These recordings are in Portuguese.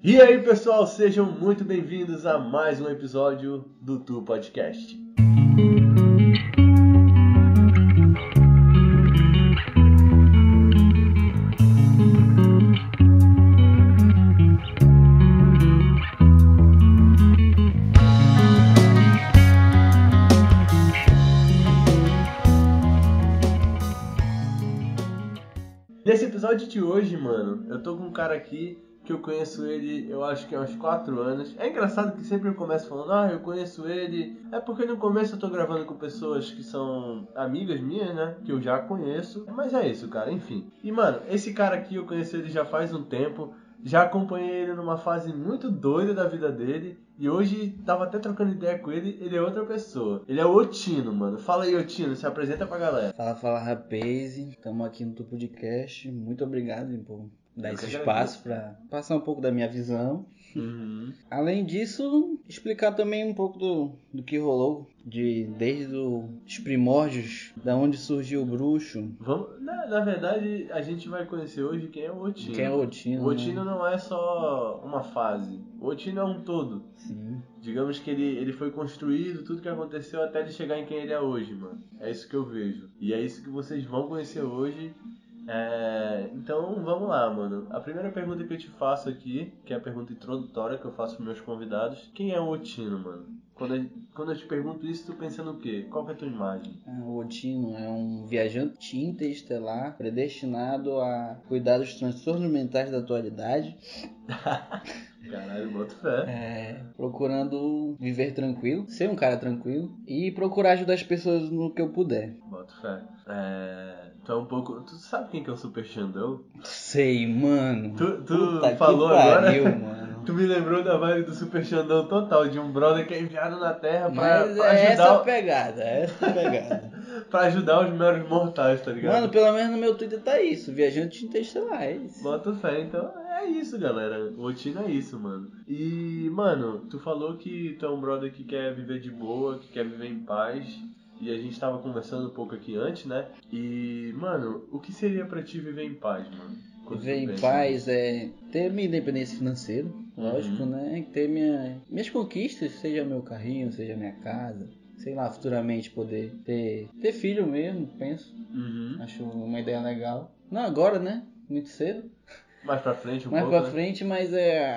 E aí, pessoal, sejam muito bem-vindos a mais um episódio do Tu Podcast. Nesse episódio de hoje, mano, eu tô com um cara aqui que eu conheço ele, eu acho que há uns 4 anos. É engraçado que sempre eu começo falando, ah, eu conheço ele. É porque no começo eu tô gravando com pessoas que são amigas minhas, né? Que eu já conheço. Mas é isso, cara, enfim. E, mano, esse cara aqui eu conheço ele já faz um tempo. Já acompanhei ele numa fase muito doida da vida dele. E hoje tava até trocando ideia com ele, ele é outra pessoa. Ele é o Otino, mano. Fala aí, Otino, se apresenta pra galera. Fala, fala, rapaz. Estamos aqui no Tupo de Cast. Muito obrigado por dar esse espaço para passar um pouco da minha visão. Uhum. Além disso, explicar também um pouco do, do que rolou de desde os primórdios, da onde surgiu o bruxo, Vamos, na, na verdade, a gente vai conhecer hoje quem é o Otino. quem é o Otino. O Otino né? não é só uma fase. O Otino é um todo. Sim. Digamos que ele, ele foi construído, tudo que aconteceu até ele chegar em quem ele é hoje, mano. É isso que eu vejo. E é isso que vocês vão conhecer hoje. É, Então vamos lá, mano. A primeira pergunta que eu te faço aqui, que é a pergunta introdutória que eu faço pros meus convidados: quem é o Otino, mano? Quando eu, quando eu te pergunto isso, tu pensa no quê? Qual que é a tua imagem? Ah, O Otino é um viajante interestelar predestinado a cuidar dos transtornos mentais da atualidade, Caralho, boto fé. é, procurando viver tranquilo, ser um cara tranquilo e procurar ajudar as pessoas no que eu puder. Boto fé. É... Tu é um pouco. Tu sabe quem que é o Super Xandão? Sei, mano. Tu, tu falou pariu, agora. mano. Tu me lembrou da vibe do Super Xandão total, de um brother que é enviado na Terra pra, Mas pra é essa a ajudar, pegada, é essa pegada. pra ajudar os meros mortais, tá ligado? Mano, pelo menos no meu Twitter tá isso, viajante interestelar, é isso. Bota fé, então é isso, galera. O Otino é isso, mano. E, mano, tu falou que tu é um brother que quer viver de boa, que quer viver em paz. E a gente tava conversando um pouco aqui antes, né? E, mano, o que seria pra ti viver em paz, mano? Quando Viver em paz é ter minha independência financeira, lógico, Uhum. né? Ter minha, minhas conquistas, seja meu carrinho, seja minha casa. Sei lá, futuramente poder ter, ter filho mesmo, penso. Uhum. Acho uma ideia legal. Não agora, né? Muito cedo. Mais pra frente um Mais pouco, pra né? frente, mas é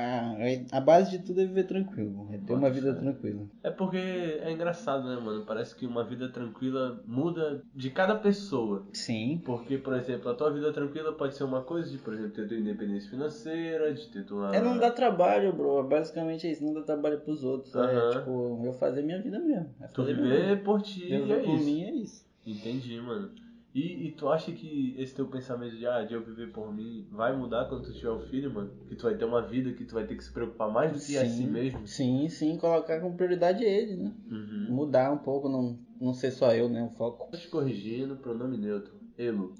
a, a base de tudo é viver tranquilo. É ter uma vida tranquila. É porque é engraçado, né, mano? Parece que uma vida tranquila muda de cada pessoa. Sim. Porque, por exemplo, a tua vida tranquila pode ser uma coisa de, por exemplo, ter tua independência financeira, de ter tua. É não dar trabalho, bro. Basicamente é isso, não dar trabalho pros outros. É tipo, eu fazer minha vida mesmo. É Tu fazer minha vida. viver por ti Eu é por isso. mim é isso. Entendi, mano. E, e tu acha que esse teu pensamento de, ah, de eu viver por mim vai mudar quando tu tiver o filho, mano? Que tu vai ter uma vida que tu vai ter que se preocupar mais do que a si mesmo? Sim, sim, colocar como prioridade ele, né? Uhum. Mudar um pouco, não, não ser só eu, né? O foco. Tô te corrigindo, pronome neutro. Elo.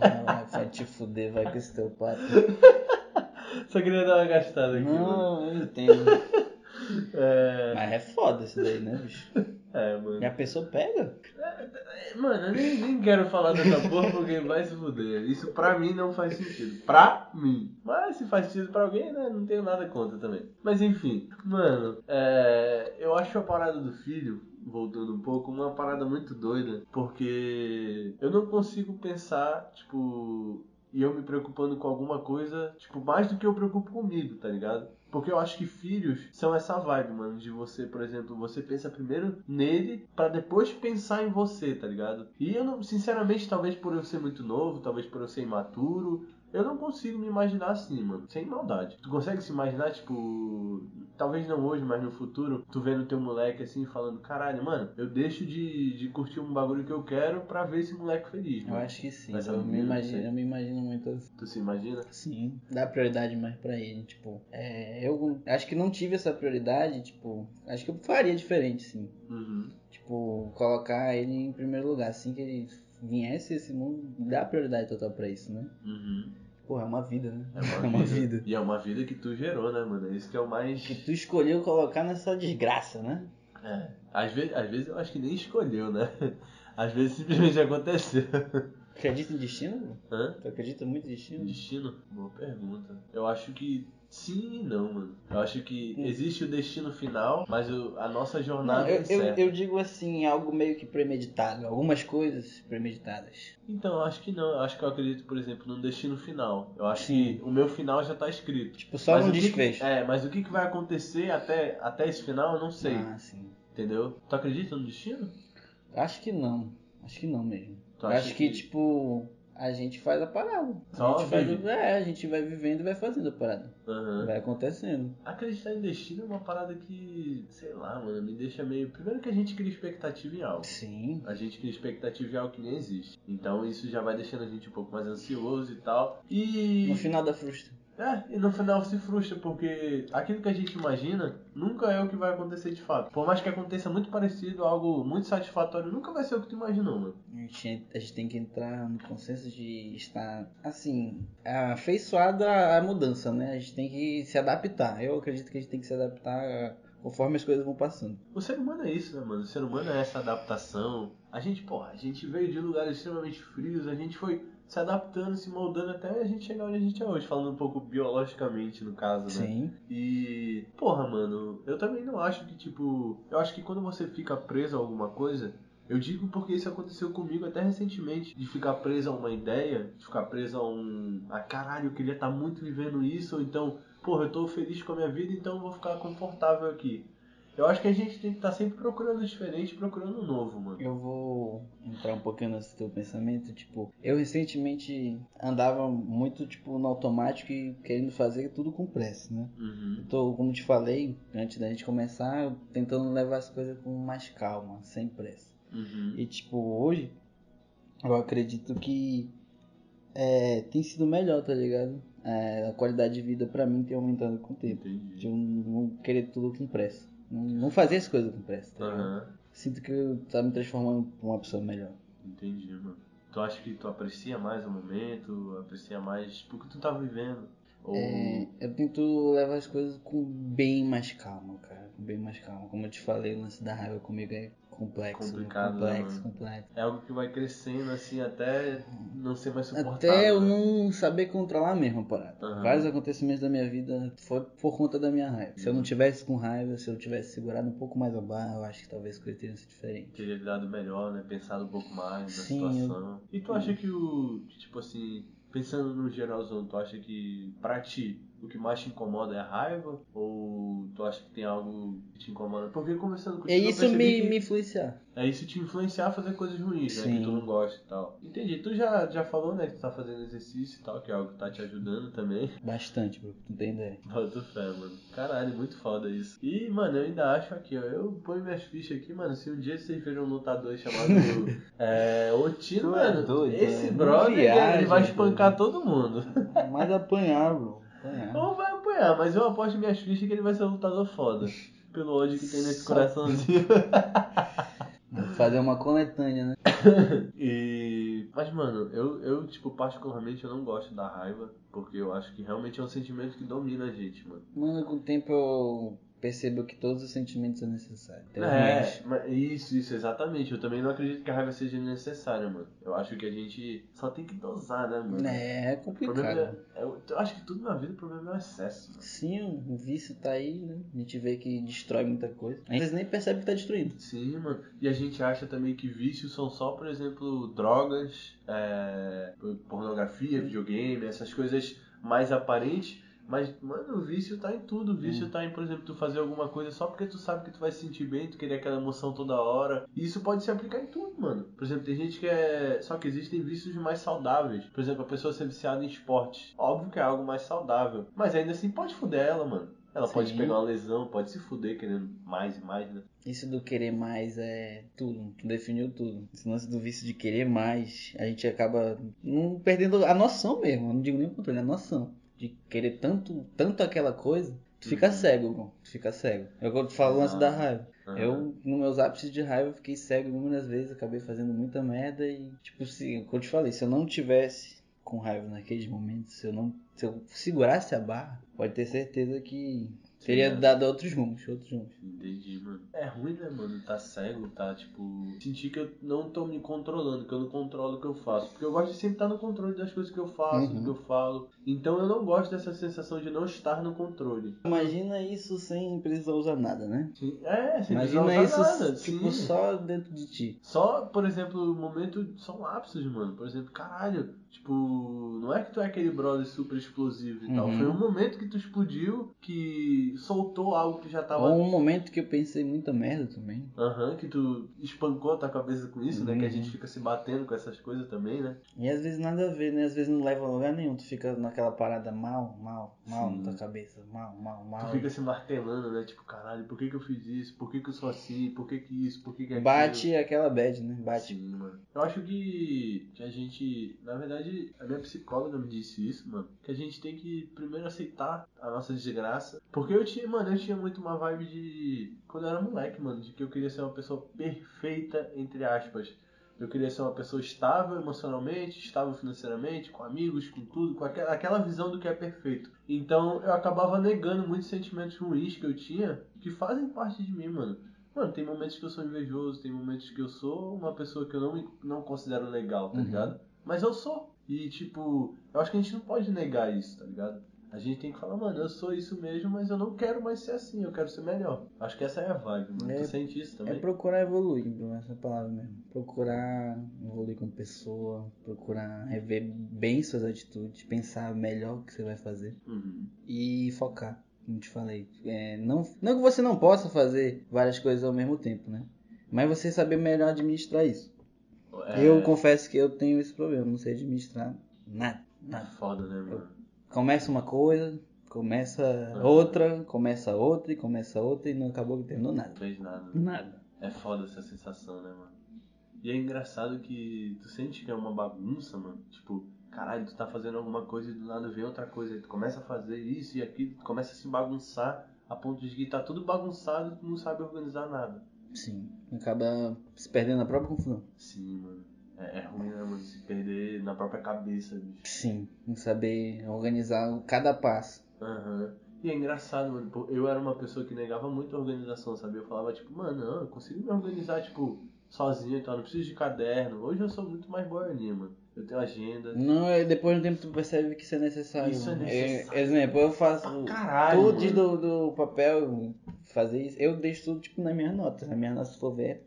Ah, vai te fuder, vai com esse teu papo. Só queria dar uma gastada aqui, mano. Não, eu entendo. É. Mas é foda isso daí, né, bicho? É, mano. E a pessoa pega. Mano, eu nem, nem quero falar dessa porra porque vai se fuder. Isso pra mim não faz sentido. Pra mim. Mas se faz sentido pra alguém, né? Não tenho nada contra também. Mas enfim, mano, é, eu acho a parada do filho, voltando um pouco, uma parada muito doida. Porque eu não consigo pensar, tipo, e eu me preocupando com alguma coisa, tipo, mais do que eu preocupo comigo, tá ligado? Porque eu acho que filhos são essa vibe, mano, de você, por exemplo, você pensa primeiro nele pra depois pensar em você, tá ligado? E eu não, sinceramente, talvez por eu ser muito novo, talvez por eu ser imaturo, eu não consigo me imaginar assim, mano, sem maldade. Tu consegue se imaginar, tipo, talvez não hoje, mas no futuro, tu vendo teu moleque assim, falando, caralho, mano, eu deixo de, de curtir um bagulho que eu quero pra ver esse moleque feliz, Eu mano. acho que sim. Mas Eu eu me, imagino, eu me imagino muito assim. Tu se imagina? Sim, dá prioridade mais pra ele, tipo, é, eu acho que não tive essa prioridade, tipo, acho que eu faria diferente, sim. Uhum. Tipo, colocar ele em primeiro lugar, assim que ele viesse esse mundo, dá prioridade total pra isso, né? Uhum. Porra, é uma vida, né? É uma, vida. E é uma vida que tu gerou, né, mano? Isso que é o mais. Que tu escolheu colocar nessa desgraça, né? É. Às vezes, às vezes eu acho que nem escolheu, né? Às vezes simplesmente aconteceu. Acredita em destino? Hã? Tu acredita muito em destino? Destino? Boa pergunta. Eu acho que Sim e não, mano. Eu acho que Hum. existe o destino final, mas o- a nossa jornada Não, é eu, eu, eu digo assim, algo meio que premeditado. Algumas coisas premeditadas. Então, eu acho que não. Eu acho que eu acredito, por exemplo, num destino final. Eu acho Sim. que o meu final já tá escrito. Tipo, só Mas um o que desfecho. é, mas o que, que vai acontecer até, até esse final, eu não sei. Ah, sim. Entendeu? Tu acredita no destino? Acho que não. Acho que não mesmo. Tu Eu acho que, que- tipo, a gente faz a parada. Só a gente faz vive. É, a gente vai vivendo e vai fazendo a parada. Aham. Vai acontecendo. Acreditar em destino é uma parada que, sei lá, mano, me deixa meio. Primeiro que a gente cria expectativa em algo. Sim. A gente cria expectativa em algo que nem existe. Então isso já vai deixando a gente um pouco mais ansioso e tal. E. No final da frustra. É, e no final se frustra, porque aquilo que a gente imagina nunca é o que vai acontecer de fato. Por mais que aconteça muito parecido, algo muito satisfatório, nunca vai ser o que tu imaginou, mano. A gente, a gente tem que entrar no consenso de estar, assim, afeiçoado à mudança, né? A gente tem que se adaptar. Eu acredito que a gente tem que se adaptar conforme as coisas vão passando. O ser humano é isso, né, mano? O ser humano é essa adaptação. A gente, porra, a gente veio de lugares extremamente frios, a gente foi se adaptando, se moldando até a gente chegar onde a gente é hoje, falando um pouco biologicamente, no caso, né? Sim. E, porra, mano, eu também não acho que, tipo, eu acho que quando você fica preso a alguma coisa, eu digo porque isso aconteceu comigo até recentemente, de ficar preso a uma ideia, de ficar preso a um, ah, caralho, eu queria estar muito vivendo isso, ou então, porra, eu tô feliz com a minha vida, então eu vou ficar confortável aqui. Eu acho que a gente tem que estar sempre procurando diferente, procurando novo, mano. Eu vou entrar um pouquinho nesse teu pensamento, tipo, eu recentemente andava muito, tipo, no automático e querendo fazer tudo com pressa, né? Uhum. Eu tô, como te falei, antes da gente começar, eu tentando levar as coisas com mais calma, sem pressa. Uhum. E tipo, hoje eu acredito que é, tem sido melhor, tá ligado? É, a qualidade de vida pra mim tem aumentado com o tempo. De Entendi. eu não querer tudo com pressa. Não, não fazer as coisas com pressa, tá? Aham. Sinto que eu tá me transformando em uma pessoa melhor. Entendi, mano. Tu acha que tu aprecia mais o momento, aprecia mais tipo, o que tu tá vivendo? Ou... É, eu tento levar as coisas com bem mais calma, cara. Com bem mais calma. Como eu te falei, o lance da raiva comigo é complexo. né? Complicado, né, complexo, mano? complexo. É algo que vai crescendo assim até não ser mais suportável. Até eu né? não saber controlar mesmo a parada. Aham. Vários acontecimentos da minha vida foi por conta da minha raiva. Se eu não tivesse com raiva, se eu tivesse segurado um pouco mais a barra, eu acho que talvez as coisas teriam sido diferentes. Teria lidado melhor, né? Pensado um pouco mais na Sim, eu- situação. E tu acha que o. Tipo assim, pensando no geralzão, tu acha que pra ti o que mais te incomoda é a raiva? Ou tu acha que tem algo que te incomoda? Porque conversando contigo. É isso me, que me influenciar. É isso te influenciar a fazer coisas ruins, né? Sim. Que tu não gosta e tal. Entendi. Tu já, já falou, né? Que tu tá fazendo exercício e tal, que é algo que tá te ajudando também. Bastante, bro. Não tem ideia. Boto fé, mano. Caralho, muito foda isso. E, mano, eu ainda acho aqui, ó. Eu ponho minhas fichas aqui, mano. Se um dia vocês verem um lutador chamado é, Otino, Tu é mano, doido, esse mano. brother, Viagem, ele vai espancar todo mundo. Mas apanhar, bro. Apanhar. Ou vai apanhar, mas eu aposto minhas fichas que ele vai ser um lutador foda. Pelo ódio que tem nesse Só- coraçãozinho. Vou fazer uma coletânea, né? E. Mas, mano, eu, eu, tipo, particularmente eu não gosto da raiva, porque eu acho que realmente é um sentimento que domina a gente, mano. Mano, com o tempo eu percebo que todos os sentimentos são necessários. Os É, mas isso, isso, exatamente. Eu também não acredito que a raiva seja necessária, mano. Eu acho que a gente só tem que dosar, né, mano? É, é complicado. é, é- eu acho que tudo na vida o problema é o excesso. mano. Sim, o vício tá aí, né? A gente vê que destrói muita coisa. A gente nem percebe que tá destruindo. Sim, mano. E a gente acha também que vícios são só, por exemplo, drogas, é, pornografia, videogame, essas coisas mais aparentes. Mas, mano, o vício tá em tudo. O vício Hum. tá em, por exemplo, tu fazer alguma coisa só porque tu sabe que tu vai se sentir bem, tu querer aquela emoção toda hora. E isso pode se aplicar em tudo, mano. Por exemplo, tem gente que é. Só que existem vícios mais saudáveis. Por exemplo, a pessoa ser viciada em esporte. Óbvio que é algo mais saudável. Mas ainda assim pode fuder ela, mano. Ela pode Sim. pegar uma lesão, pode se fuder querendo mais e mais, né? Isso do querer mais é tudo. Tu definiu tudo. Esse lance do vício de querer mais, a gente acaba não perdendo a noção mesmo. Eu não digo nem o controle, a noção. De querer tanto, tanto aquela coisa, tu fica Uhum. cego, bro. Tu fica cego. Eu quando falo lance da raiva. Aham. Eu, nos meus ápices de raiva, fiquei cego inúmeras vezes, acabei fazendo muita merda e, tipo, se, como eu te falei, se eu não tivesse com raiva naqueles momentos, se eu não, se eu segurasse a barra, pode ter certeza que Teria É. dado outros rumos, outros rumos. Entendi, mano. É ruim, né, mano? Tá cego, tá, tipo... Sentir que eu não tô me controlando, que eu não controlo o que eu faço. Porque eu gosto de sempre estar no controle das coisas que eu faço, Uhum. do que eu falo. Então eu não gosto dessa sensação de não estar no controle. Imagina isso sem precisar usar nada, né? Sim. É, sem Imagina precisar isso, usar nada. tipo, sim. só dentro de ti. Só, por exemplo, momento. São lapsos, mano. Por exemplo, caralho. Tipo, não é que tu é aquele brother super explosivo e tal. Uhum. Foi um momento que tu explodiu, que soltou algo que já tava. Ou um momento que eu pensei muita merda também. Aham, que tu espancou a tua cabeça com isso, né? Que a Uhum. gente fica se batendo com essas coisas também, né? E às vezes nada a ver, né? Às vezes não leva a lugar nenhum. Tu fica naquela parada mal, mal, mal Sim. na tua cabeça. Mal, mal, mal. Tu fica se martelando, né? Tipo, caralho, por que que eu fiz isso? Por que que eu sou assim? Por que que isso? Por que que aquilo? Bate aquela bad, né? Bate. Sim, mano. Eu acho que, que a gente. Na verdade, a minha psicóloga me disse isso, mano. Que a gente tem que primeiro aceitar a nossa desgraça. Porque eu tinha, mano, eu tinha muito uma vibe de. Quando eu era moleque, mano, de que eu queria ser uma pessoa perfeita, entre aspas. Eu queria ser uma pessoa estável emocionalmente, estável financeiramente, com amigos, com tudo, com aquela, aquela visão do que é perfeito. Então eu acabava negando muitos sentimentos ruins que eu tinha, que fazem parte de mim, mano. Mano, tem momentos que eu sou invejoso, tem momentos que eu sou uma pessoa que eu não, não considero legal, tá Uhum. ligado? Mas eu sou. E, tipo, eu acho que a gente não pode negar isso, tá ligado? A gente tem que falar, mano, eu sou isso mesmo, mas eu não quero mais ser assim, eu quero ser melhor. Acho que essa é a vibe, mano. É- tu sente isso É também? procurar evoluir, Bruno, essa palavra mesmo. Procurar evoluir como pessoa, procurar rever bem suas atitudes, pensar melhor o que você vai fazer Uhum. e focar, como te falei. É, não, não que você não possa fazer várias coisas ao mesmo tempo, né? Mas você saber melhor administrar isso. É, Eu confesso que eu tenho esse problema, não sei administrar nada, é nada. foda, né, mano? Começa uma coisa, começa outra, começa outra e começa outra e não acabou que terminou nada. Não fez nada. né? Nada. É foda essa sensação, né, mano? E é engraçado que tu sente que é uma bagunça, mano. Tipo, caralho, tu tá fazendo alguma coisa e do nada vem outra coisa. Aí tu começa a fazer isso e aquilo, tu começa a se bagunçar a ponto de que tá tudo bagunçado e tu não sabe organizar nada. Sim, acaba se perdendo na própria confusão. Sim, mano. É, é ruim, né, mano? Se perder na própria cabeça, bicho. Sim, em saber organizar cada passo. Aham. E é engraçado, mano. Eu era uma pessoa que negava muito a organização, sabe? Eu falava, tipo, mano, não, eu consigo me organizar, tipo, sozinho e tal. Não preciso de caderno. Hoje eu sou muito mais boaninha, mano. Eu tenho agenda. Não, é depois de um tempo tu percebe que isso é necessário. Isso é mano. necessário. exemplo, eu faço caralho, tudo mano. do, do papel, fazer isso. Eu deixo tudo tipo nas minhas notas. Nas minhas notas, se for ver,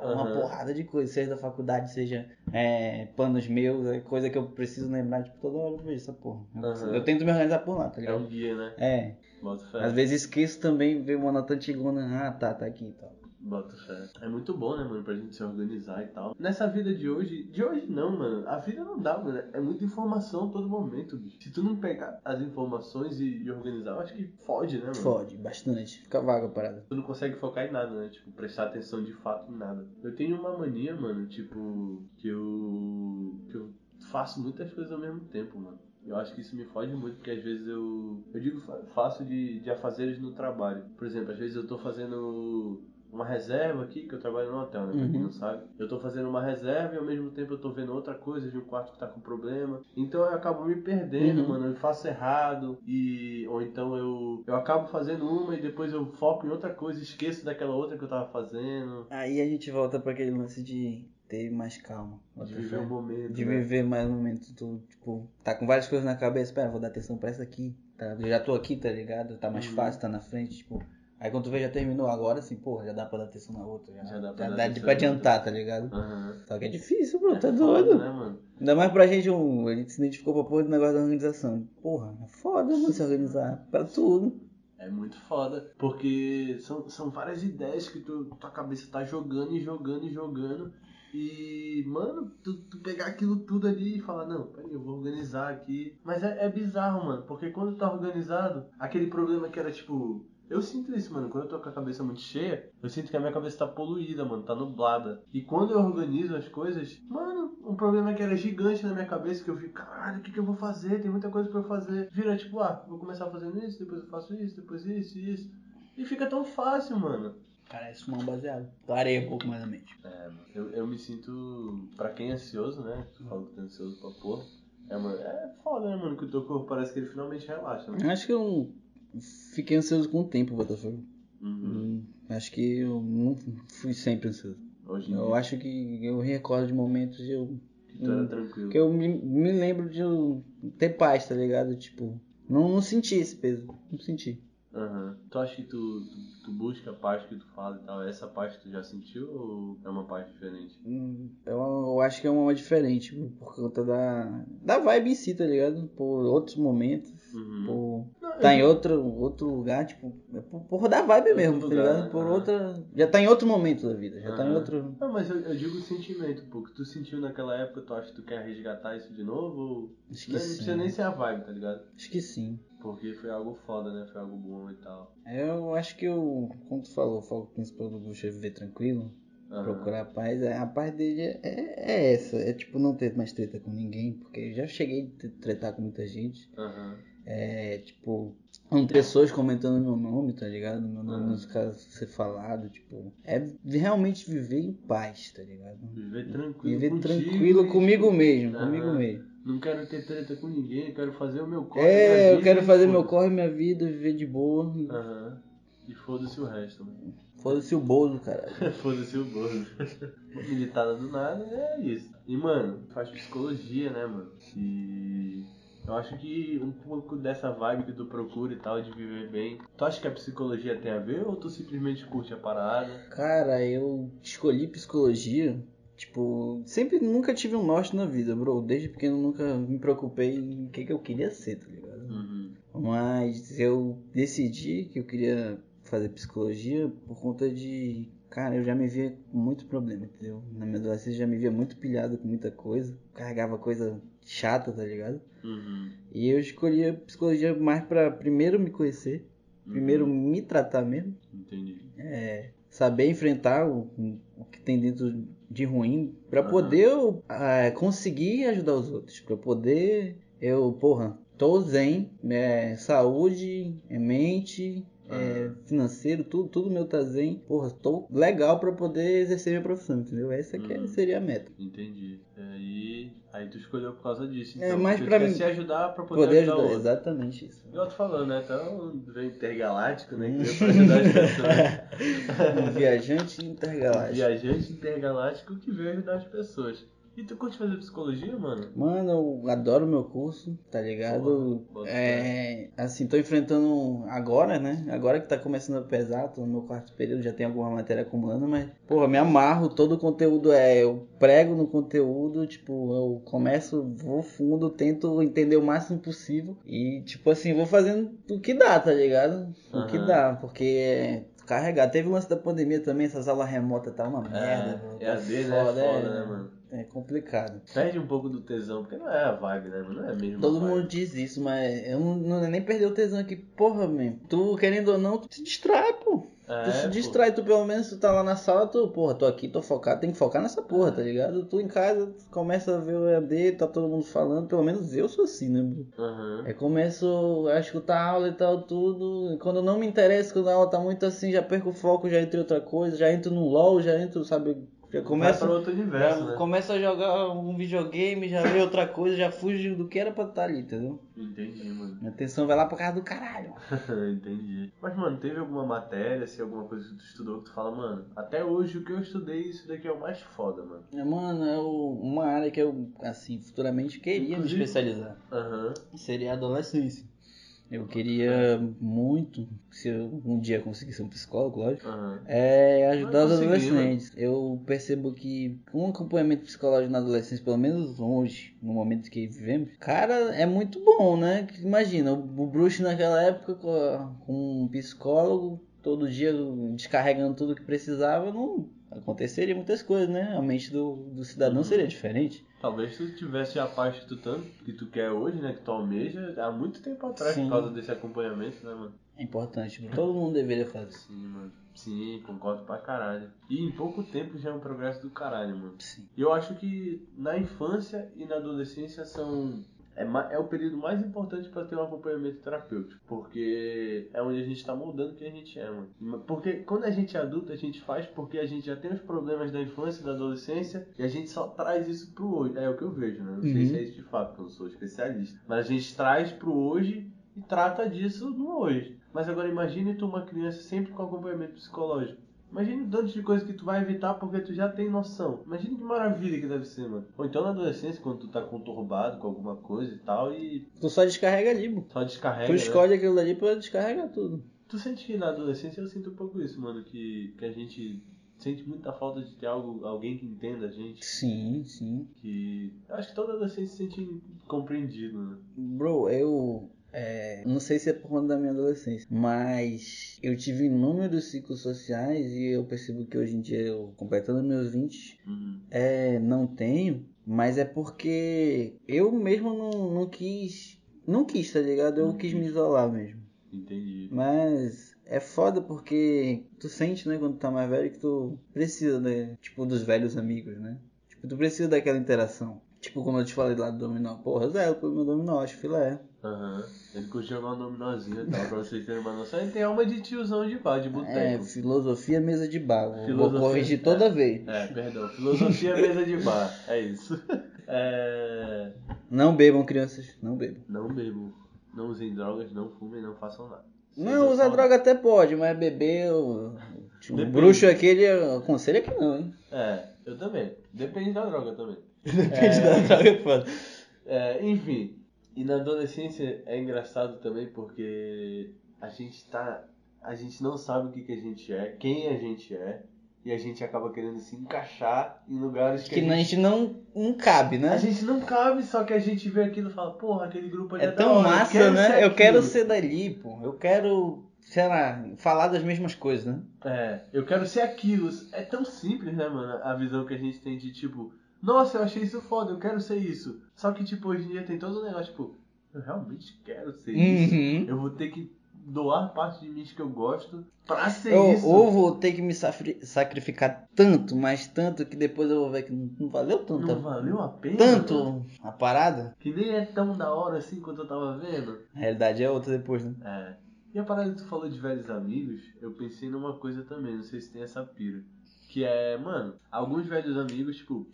é uma Aham. porrada de coisa. Seja da faculdade, seja é, planos meus, é coisa que eu preciso lembrar, tipo, toda hora eu vejo essa porra. Eu, Aham. eu tento me organizar por lá, tá É ligado? um guia, né? É, às vezes esqueço também, ver uma nota antigona, ah tá, tá aqui e tal. Bota fé. É muito bom, né, mano, pra gente se organizar e tal. Nessa vida de hoje, de hoje não, mano. A vida não dá, mano. É muita informação a todo momento, bicho. Se tu não pegar as informações e, e organizar, eu acho que fode, né, mano? Fode, bastante. Fica vaga a parada. Tu não consegue focar em nada, né? Tipo, prestar atenção de fato em nada. Eu tenho uma mania, mano, tipo, que eu. que eu faço muitas coisas ao mesmo tempo, mano. Eu acho que isso me fode muito, porque às vezes eu. Eu digo fa- faço de, de afazeres no trabalho. Por exemplo, às vezes eu tô fazendo uma reserva aqui, que eu trabalho no hotel, né? Pra quem Uhum. não sabe. Eu tô fazendo uma reserva e ao mesmo tempo eu tô vendo outra coisa de um quarto que tá com problema. Então eu acabo me perdendo, Uhum. mano. Eu faço errado. E. Ou então eu. Eu acabo fazendo uma e depois eu foco em outra coisa e esqueço daquela outra que eu tava fazendo. Aí a gente volta pra aquele lance de ter mais calma. De viver o momento. De né? viver mais um momento, tu, tipo, tá com várias coisas na cabeça, pera, vou dar atenção pra essa aqui, tá? Eu já tô aqui, tá ligado? Tá mais Uhum. fácil, tá na frente, tipo. Aí quando tu vê já terminou agora, assim, pô, já dá pra dar atenção na outra, já, Já dá pra já dá pra adiantar, tá ligado? Aham. Só que é difícil, bro, tá É doido. foda, né, mano? Ainda mais pra gente, um, a gente se identificou pra porra do negócio da organização. Porra, é foda, mano, se organizar pra tudo. É muito foda, porque são, são várias ideias que tu, tua cabeça tá jogando e jogando e jogando. E, mano, tu, tu pegar aquilo tudo ali e falar, não, peraí, eu vou organizar aqui. Mas é, é bizarro, mano, porque quando tá organizado, aquele problema que era tipo. Eu sinto isso, mano. Quando eu tô com a cabeça muito cheia, eu sinto que a minha cabeça tá poluída, mano, tá nublada. E quando eu organizo as coisas, mano, um problema que era gigante na minha cabeça, que eu fico, caralho, o que, que eu vou fazer? Tem muita coisa pra eu fazer. Vira tipo, ah, vou começar fazendo isso, depois eu faço isso, depois isso e isso. E fica tão fácil, mano. Parece fumar um baseado. Parei um pouco mais a mente. É. Eu, eu me sinto. Pra quem é ansioso, né? Tu fala que tá ansioso pra porra. É, mano, é foda, né, mano? Que o teu corpo parece que ele finalmente relaxa, né? Acho que um fiquei ansioso com o tempo, Botafogo. Uhum. Hum, Acho que eu não fui sempre ansioso. Hoje Eu acho que eu recordo de momentos de eu. que tu era tranquilo. Que eu me, me lembro de eu ter paz, tá ligado? Tipo, não, não senti esse peso. Não senti. Aham. Tu acha que tu, tu, tu busca a paz que tu fala e tal? Essa paz tu já sentiu ou é uma paz diferente? Hum, Eu, eu acho que é uma diferente, por conta da, da vibe em si, tá ligado? Por outros momentos, Uhum. por Não, tá eu- em outro, outro lugar, tipo, é por, por da vibe mesmo, tá lugar, ligado? né? Por outra. Já tá em outro momento da vida, já tá em outro. Não, mas eu, eu digo o sentimento, pô. Que tu sentiu naquela época, tu acha que tu quer resgatar isso de novo? Ou... Acho que Não, não precisa sim. nem ser a vibe, tá ligado? Acho que sim. Porque foi algo foda, né? Foi algo bom e tal. Eu acho que eu, como tu falou, o foco principal do Bush é viver tranquilo, Aham. procurar paz. é- A paz dele é, é essa, é tipo não ter mais treta com ninguém, porque eu já cheguei a tretar com muita gente. Aham. É, tipo, são pessoas comentando meu nome, tá ligado? Meu nome Aham. nos casos ser falado, tipo, é realmente viver em paz, tá ligado? Viver tranquilo. Viver tranquilo comigo tipo, mesmo, Aham. comigo mesmo. Não quero ter treta com ninguém, quero fazer o meu corre. É, minha eu quero fazer meu corre, minha vida, viver de boa. Aham. E foda-se o resto, mano. Foda-se o bolo, cara. Foda-se o bolo. Militada do nada, é isso. E, mano, faz psicologia, né, mano? E eu acho que um pouco dessa vibe que tu procura e tal, de viver bem. Tu acha que a psicologia tem a ver ou tu simplesmente curte a parada? Cara, eu escolhi psicologia, tipo, sempre nunca tive um norte na vida, bro. Desde pequeno nunca me preocupei em o que, que eu queria ser, tá ligado? Uhum. Mas eu decidi que eu queria fazer psicologia por conta de. Cara, eu já me via com muito problema, entendeu? Na minha adolescência eu já me via muito pilhado com muita coisa, carregava coisa chata, tá ligado? Uhum. E eu escolhi a psicologia mais pra primeiro me conhecer, primeiro me tratar mesmo. Entendi. É, saber enfrentar o, o que tem dentro de ruim pra Aham. poder eu, ah, conseguir ajudar os outros, Pra poder eu, porra, tô zen, é, saúde, é mente, é, Aham. financeiro, tudo, tudo meu tá zen, porra, tô legal pra poder exercer minha profissão, entendeu? Essa que é- Uhum. seria a meta. Entendi. Aí, aí tu escolheu por causa disso. É, Então, mas porque pra mim- se ajudar pra poder, Poder ajudar, ajudar, exatamente isso. Igual tu falou, né? Então, intergaláctico, né? Que veio pra ajudar as pessoas. Um viajante intergaláctico. Viajante intergaláctico que veio ajudar as pessoas. E tu curte fazer psicologia, mano? Mano, eu adoro meu curso, tá ligado? Porra, é, assim, tô enfrentando agora, né? Agora que tá começando a pesar, tô no meu quarto período, já tem alguma matéria acumulando, mas, porra, me amarro, todo o conteúdo é, eu prego no conteúdo, tipo, eu começo, vou fundo, tento entender o máximo possível e, tipo assim, vou fazendo o que dá, tá ligado? O que Aham. dá, porque é carregar. Teve o lance da pandemia também, essas aulas remotas tá uma merda, bro. É, Tá EAD, né? É foda, é- né, mano? É complicado. Perde um pouco do tesão, porque não é a vibe, né? Não é mesmo. Todo mundo diz isso, mas eu não, não nem perder o tesão aqui. Porra, man. Tu, querendo ou não, tu se distrai, pô. É, tu se pô. distrai, tu pelo menos tu tá lá na sala, tu, porra, tô aqui, tô focado, tem que focar nessa porra, tá ligado? Tu em casa, tu começa a ver o EAD, tá todo mundo falando, pelo menos eu sou assim, né, bro? Aham. Aí começo a escutar a aula e tal, tudo. E quando não me interessa, quando a aula tá muito assim, já perco o foco, já entro em outra coisa, já entro no LOL, já entro, sabe? Já Vai pra outro universo, Já né? começo a jogar um videogame, já vê outra coisa, já fujo do que era pra estar ali, entendeu? Entendi, mano. Minha atenção vai lá pra casa do caralho. Entendi. Mas, mano, teve alguma matéria, assim, alguma coisa que tu estudou que tu fala, mano, até hoje o que eu estudei, isso daqui é o mais foda, mano. É, Mano, é uma área que eu, assim, futuramente queria Inclusive- me especializar. Aham. Seria a adolescência. Eu queria muito, se eu um dia conseguir ser um psicólogo, lógico, Aham. é ajudar os conseguir, adolescentes. Eu percebo que um acompanhamento psicológico na adolescência, pelo menos hoje, no momento que vivemos, cara, é muito bom, né? Imagina, o bruxo naquela época com com um psicólogo, todo dia descarregando tudo que precisava, não aconteceria muitas coisas, né? A mente do, do cidadão Uhum. seria diferente. Talvez tu tivesse a paz que tu tanto, que tu quer hoje, né? Que tu almeja há muito tempo atrás Sim. por causa desse acompanhamento, né, mano? É importante, todo mundo deveria fazer. Sim, mano. Sim, concordo pra caralho. E em pouco tempo já é um progresso do caralho, mano. Sim. E eu acho que na infância e na adolescência são. É, é o período mais importante pra ter um acompanhamento terapêutico. Porque é onde a gente tá moldando quem a gente é, mano. Porque quando a gente é adulto, a gente faz porque a gente já tem os problemas da infância e da adolescência e a gente só traz isso pro hoje. É o que eu vejo, né? Não sei Uhum. se é isso de fato, porque eu não sou especialista. Mas a gente traz pro hoje e trata disso no hoje. Mas agora imagine tu uma criança sempre com acompanhamento psicológico. Imagine o tanto de coisa que tu vai evitar porque tu já tem noção. Imagine que maravilha que deve ser, mano. Ou então na adolescência, quando tu tá conturbado com alguma coisa e tal, e Tu só descarrega ali, pô. só descarrega. Tu né? escolhe aquilo dali pra descarregar tudo. Tu sente que na adolescência eu sinto um pouco isso, mano, que, que a gente sente muita falta de ter algo, alguém que entenda a gente. Sim, sim. Que. Eu acho que todo adolescente se sente compreendido, né? Bro, eu. É, não sei se é por conta da minha adolescência, mas eu tive inúmeros ciclos sociais e eu percebo que hoje em dia, eu completando meus 20, Uhum. é, não tenho, mas é porque eu mesmo não, não quis. Não quis, tá ligado? Eu Não quis me isolar mesmo. Entendi. Mas é foda porque tu sente, né, quando tu tá mais velho, que tu precisa, né? Tipo, dos velhos amigos, né? Tipo, tu precisa daquela interação. Tipo, como eu te falei lá do dominó. Porra, Zé, pelo meu dominó, acho filé. Aham. Ele curte jogar um dominozinho e tal, pra vocês terem uma noção. Ele tem alma de tiozão de bar, de É, boteco. filosofia mesa de bar. Filosofia- Vou corrigir toda vez. É, perdão. Filosofia mesa de bar. É isso. É... Não bebam, crianças. Não bebam. Não bebam. Não usem drogas, não fumem, não façam nada. Não, usar droga até pode, mas beber. O, o Depende. bruxo aqui, ele aconselha que não, hein? É, eu também. Depende da droga também. Depende da droga, é foda. É, enfim, e na adolescência é engraçado também porque a gente tá. A gente não sabe o que, que a gente é, quem a gente é, e a gente acaba querendo se encaixar em lugares que, Que a, a gente, gente não, não cabe, né? a gente não cabe, só que a gente vê aquilo e fala, porra, aquele grupo ali É da tão hora, eu massa, quero né? Eu quero aquilo." ser dali, pô. Eu quero, sei lá, falar das mesmas coisas, né? É, eu quero ser aquilo. É tão simples, né, mano? A visão que a gente tem de tipo, nossa, eu achei isso foda, eu quero ser isso. Só que, tipo, hoje em dia tem todo um negócio, tipo, eu realmente quero ser isso. Uhum. Eu vou ter que doar parte de mim que eu gosto pra ser Eu, isso. ou vou ter que me sacrificar tanto, mas tanto, que depois eu vou ver que não, não valeu tanto. Não valeu a pena? tanto a parada. Que nem é tão da hora assim quanto eu tava vendo. A realidade é outra depois, né? É. E a parada que tu falou de velhos amigos, eu pensei numa coisa também, não sei se tem essa pira. Que é, mano, alguns velhos amigos, tipo,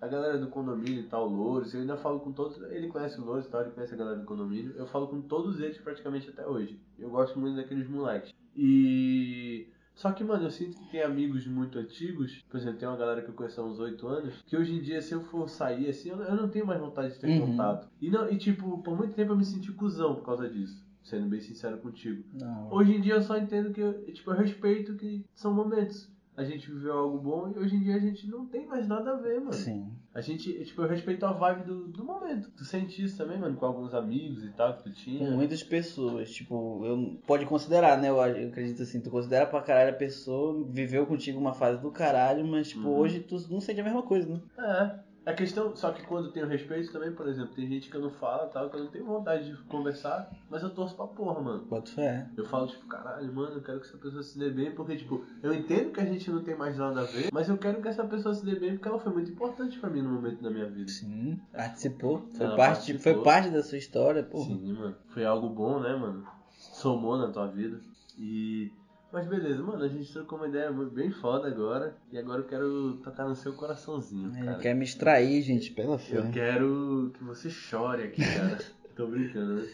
a galera do condomínio e tal, o Louros, eu ainda falo com todos. Ele conhece o Louros e tal, ele conhece a galera do condomínio. Eu falo com todos eles praticamente até hoje. Eu gosto muito daqueles moleques. E. Só que, mano, eu sinto que tem amigos muito antigos, por exemplo, tem uma galera que eu conheço há uns 8 anos, que hoje em dia, se eu for sair assim, eu não, eu não tenho mais vontade de ter Uhum. contato. E, não, e, tipo, por muito tempo eu me senti cuzão por causa disso, sendo bem sincero contigo. Não. Hoje em dia eu só entendo que, eu, tipo, eu respeito que são momentos. A gente viveu algo bom e hoje em dia a gente não tem mais nada a ver, mano. Sim. A gente, tipo, eu respeito a vibe do, do momento. Tu sente isso também, mano, com alguns amigos e tal que tu Com tinha? muitas pessoas, tipo, eu pode considerar, né? Eu, eu acredito assim, tu considera pra caralho a pessoa, viveu contigo uma fase do caralho, mas tipo, Uhum. hoje tu não sente a mesma coisa, né? É. A questão, só que quando tem o respeito também, por exemplo, tem gente que eu não falo tal, que eu não tenho vontade de conversar, mas eu torço pra porra, mano. Bota fé. Eu falo, tipo, caralho, mano, eu quero que essa pessoa se dê bem, porque, tipo, eu entendo que a gente não tem mais nada a ver, mas eu quero que essa pessoa se dê bem porque ela foi muito importante pra mim no momento da minha vida. Sim, participou. Foi, Ela parte, participou. foi parte da sua história, porra. Sim, mano. Foi algo bom, né, mano? Somou na tua vida. E. Mas beleza, mano, a gente trocou uma ideia bem foda agora. E agora eu quero tocar no seu coraçãozinho, Ele cara. quer me extrair, gente, pela fé. Eu quero que você chore aqui, cara. Tô brincando, né?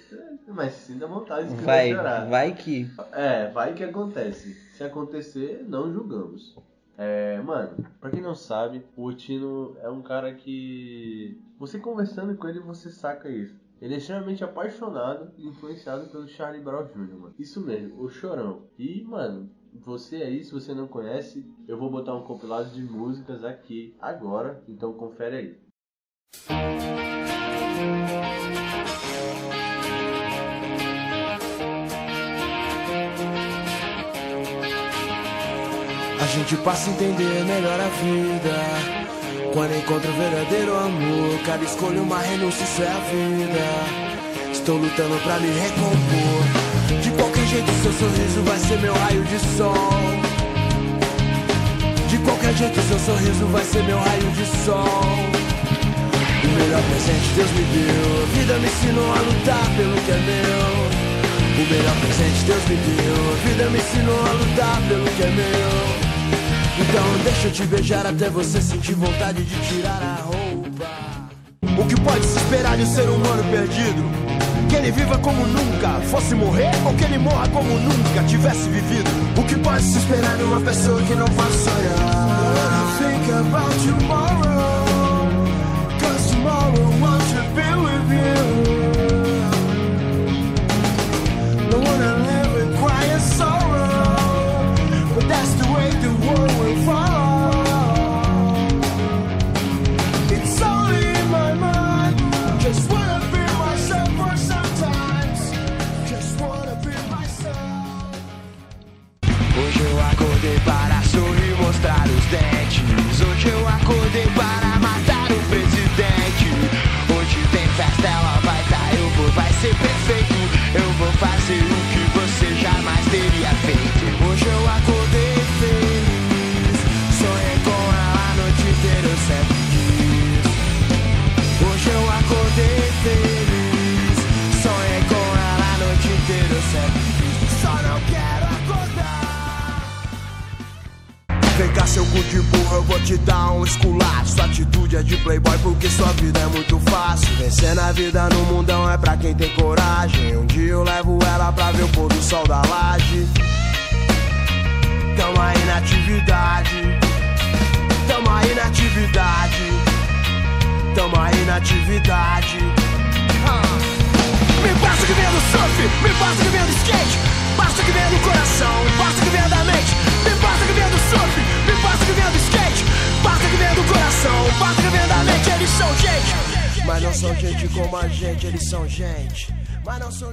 Mas sinta vontade de Vai, chorar. vai que. É, vai que acontece. Se acontecer, não julgamos. É, mano, pra quem não sabe, o Otino é um cara que. Você conversando com ele, você saca isso. Ele é extremamente apaixonado e influenciado pelo Charlie Brown Jr., mano. Isso mesmo, o chorão. E, mano, você aí, se você não conhece, eu vou botar um compilado de músicas aqui agora, então confere aí. A gente passa a entender melhor a vida. Quando encontra o verdadeiro amor, cada escolha uma renúncia, isso é a vida. Estou lutando pra me recompor. De qualquer jeito, seu sorriso vai ser meu raio de sol. De qualquer jeito, seu sorriso vai ser meu raio de sol. O melhor presente Deus me deu. A vida me ensinou a lutar pelo que é meu. O melhor presente Deus me deu. A vida me ensinou a lutar pelo que é meu. Então deixa eu te beijar até você sentir vontade de tirar a roupa. O que pode se esperar de um ser humano perdido? Que ele viva como nunca fosse morrer ou que ele morra como nunca tivesse vivido. O que pode se esperar de uma pessoa que não pode sonhar? Think about tomorrow, cause tomorrow wants to be with you.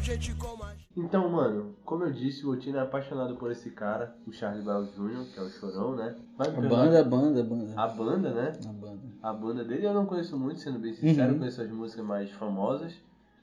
Gente como a gente. Então, mano, como eu disse, o Otino é apaixonado por esse cara, o Charlie Brown Jr., que é o Chorão, né? A banda, a banda, a banda. A banda, né? A banda. A banda dele eu não conheço muito, sendo bem sincero, Uhum. eu conheço as músicas mais famosas.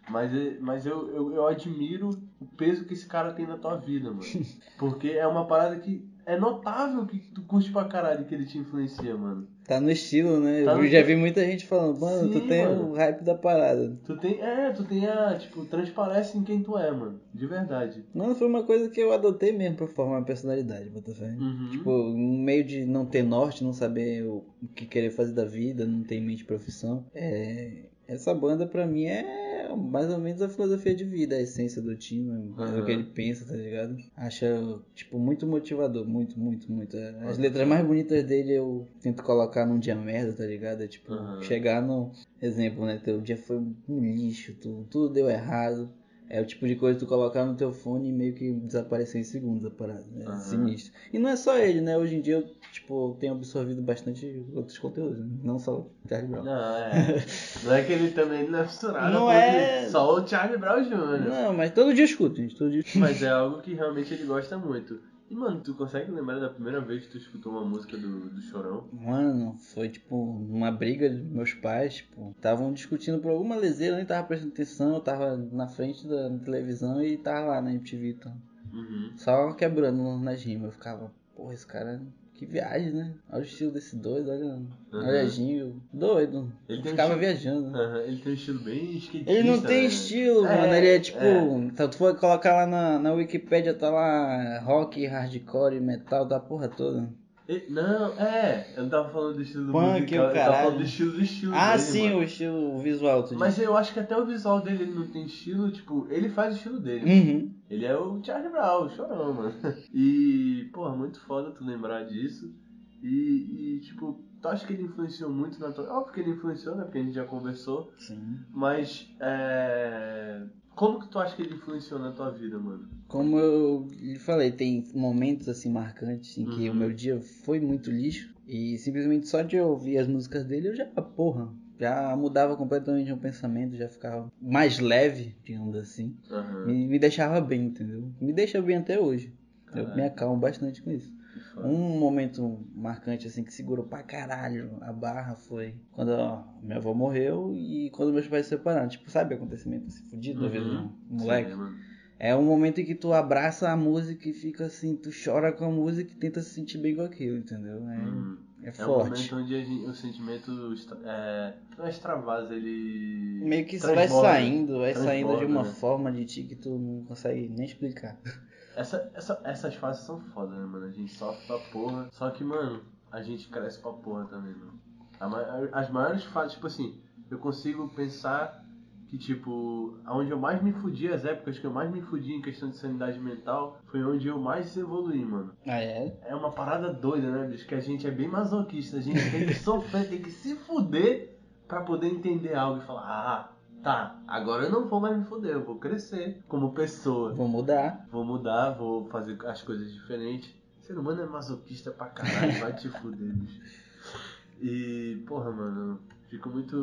Mas, é- mas eu, eu, eu admiro o peso que esse cara tem na tua vida, mano. Porque é uma parada que é notável que tu curte pra caralho que ele te influencia, mano. Tá no estilo, né? Tá eu no- já vi muita gente falando, mano, tu Sim, tem mano. o hype da parada. Tu tem, é, tu tem a, tipo, transparece em quem tu é, mano. De verdade. Não, foi uma coisa que eu adotei mesmo pra formar a personalidade, Botafé. Uhum. Tipo, no meio de não ter norte, não saber o o que querer fazer da vida, não ter em mente profissão. É, essa banda pra mim é mais ou menos a filosofia de vida, a essência do time, Aham. o que ele pensa, tá ligado? Acha, tipo, muito motivador, muito, muito, muito. As letras mais bonitas dele eu tento colocar num dia merda, tá ligado? É tipo, Aham. chegar no exemplo, né? Teu dia foi um lixo, tu, tudo deu errado. É o tipo de coisa que tu colocar no teu fone e meio que desaparecer em segundos a parada. É Aham. sinistro. E não é só ele, né? Hoje em dia eu, tipo, tenho absorvido bastante outros conteúdos, né? Não só o Charlie Brown. Não, é. Não é que ele também não é misturado. Não porque é- Só o Charlie Brown Jr. Não, mas todo dia eu escuto, gente. Todo dia. Mas é algo que realmente ele gosta muito. E, mano, tu consegue lembrar da primeira vez que tu escutou uma música do, do Chorão? Mano, foi tipo uma briga dos meus pais, tipo, estavam discutindo por alguma leseira, eu nem tava prestando atenção, eu tava na frente da televisão e tava lá na MTV, então, Uhum. só quebrando nas rimas. Eu ficava, porra, esse cara, que viagem, né? Olha o estilo desse doido, olha, olha Gil, doido. Ele ficava um estilo- viajando. Aham, Ele tem um estilo bem skatista. Ele não tem né? estilo, É, mano. Ele é tipo. é. Então, tu for colocar lá na, na Wikipedia, tá lá rock, hardcore, metal, da porra toda. Não, é. Eu não tava falando do estilo Punk, musical, eu tava falando do estilo do estilo Ah, dele, sim, mano. o estilo visual. Tu Mas eu acho que até o visual dele ele não tem estilo, tipo, ele faz o estilo dele. Uhum. Ele é o Charlie Brown, o chorão, mano. E, porra, muito foda tu lembrar disso. E, e, tipo, tu acha que ele influenciou muito na tua. Óbvio que ele influenciou, né? Porque a gente já conversou. Sim. Mas, é. Como que tu acha que ele influenciou na tua vida, mano? Como eu lhe falei, tem momentos assim marcantes em que Uhum. o meu dia foi muito lixo. E simplesmente só de eu ouvir as músicas dele, eu já, porra, já mudava completamente o pensamento, já ficava mais leve, digamos assim. Aham. Me, me deixava bem, entendeu? Me deixa bem até hoje. Eu Caralho. me acalmo bastante com isso. Um momento marcante assim que segurou pra caralho a barra foi quando ó, minha avó morreu e quando meus pais se separaram. Tipo, sabe acontecimento assim, fudido da vida do Uhum. moleque? Sim. É um momento em que tu abraça a música e fica assim, tu chora com a música e tenta se sentir bem com aquilo, entendeu? É, Uhum. é É um forte. momento onde gente- o sentimento é, não extravasa, ele. Meio que isso vai saindo, vai saindo de uma né? forma de ti que tu não consegue nem explicar. Essa, essa, essas fases são foda, né, mano? A gente sofre pra porra. Só que, mano, a gente cresce pra porra também, mano. A As maiores fases, tipo assim, eu consigo pensar que, tipo, onde eu mais me fudi, as épocas que eu mais me fudi em questão de sanidade mental, foi onde eu mais evoluí, mano. Ah, é? É uma parada doida, né, bicho? Que a gente é bem masoquista. A gente tem que sofrer, tem que se fuder pra poder entender algo e falar, ah, tá, agora eu não vou mais me fuder, eu vou crescer como pessoa. Vou mudar. Vou mudar, vou fazer as coisas diferentes. O ser humano é masoquista pra caralho, vai te fuder, bicho. E, porra, mano, fico muito.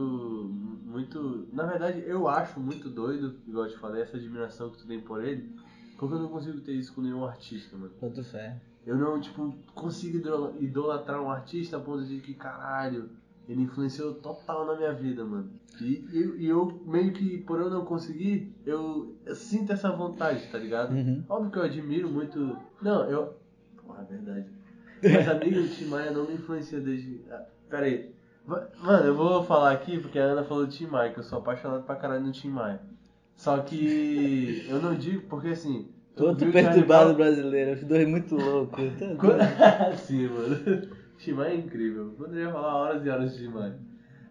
Muito. Na verdade, eu acho muito doido, igual eu te falei, essa admiração que tu tem por ele. Porque eu não consigo ter isso com nenhum artista, mano. Quanto fé. Eu não, tipo, consigo idol- idolatrar um artista a ponto de que, caralho, ele influenciou total na minha vida, mano. E, e, e eu, meio que, por eu não conseguir, eu, eu sinto essa vontade, tá ligado? Uhum. Óbvio que eu admiro muito. Não, eu. Porra, é verdade. Mas amigo do Tim Maia não me influencia desde. Ah, Pera aí. Mano, eu vou falar aqui porque a Ana falou do Tim Maia, que eu sou apaixonado pra caralho no Tim Maia. Só que eu não digo porque assim. a perturbado brasileiro, os dois muito loucos. Quando- Sim, mano. Shimai é incrível. Poderia falar horas e horas de Shimai.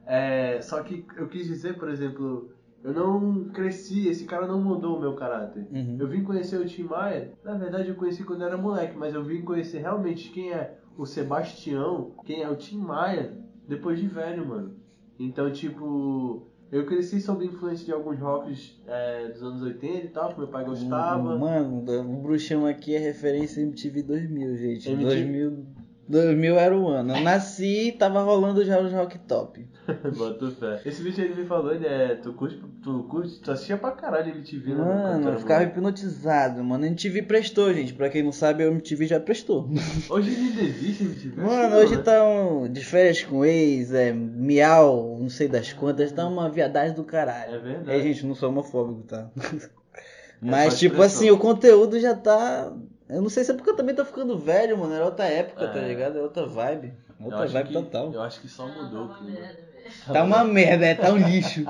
É, só que eu quis dizer, por exemplo, eu não cresci, esse cara não mudou o meu caráter. Uhum. Eu vim conhecer o Tim Maia, na verdade eu conheci quando eu era moleque, mas eu vim conhecer realmente quem é o Sebastião, quem é o Tim Maia, depois de velho, mano. Então, tipo, eu cresci sob influência de alguns rocks é, dos anos 80 e tal, que meu pai gostava. Mano, o bruxão aqui é referência MTV 2000, gente. MTV? 2000, 2000 era o ano. Eu nasci e tava rolando já os Rock Top. Bota fé. Esse bicho aí me falou, ele é. Tu curte, tu curte, tu assistia pra caralho MTV, né? quando tu Mano, eu ficava hipnotizado, mano. MTV prestou, gente. Pra quem não sabe, a MTV já prestou. Hoje ainda existe MTV? Mano, hoje né? tá um, de férias com ex, é miau, não sei das quantas, tá uma viadagem do caralho. É verdade. É, gente, não sou homofóbico, tá? só Mas, tipo expressão. assim, o conteúdo já tá. Eu não sei se é porque eu também tô ficando velho, mano. Era outra época, tá É. ligado? É outra vibe. Outra vibe que- total. Eu acho que só mudou o clima. Tá uma merda, é, tá um lixo.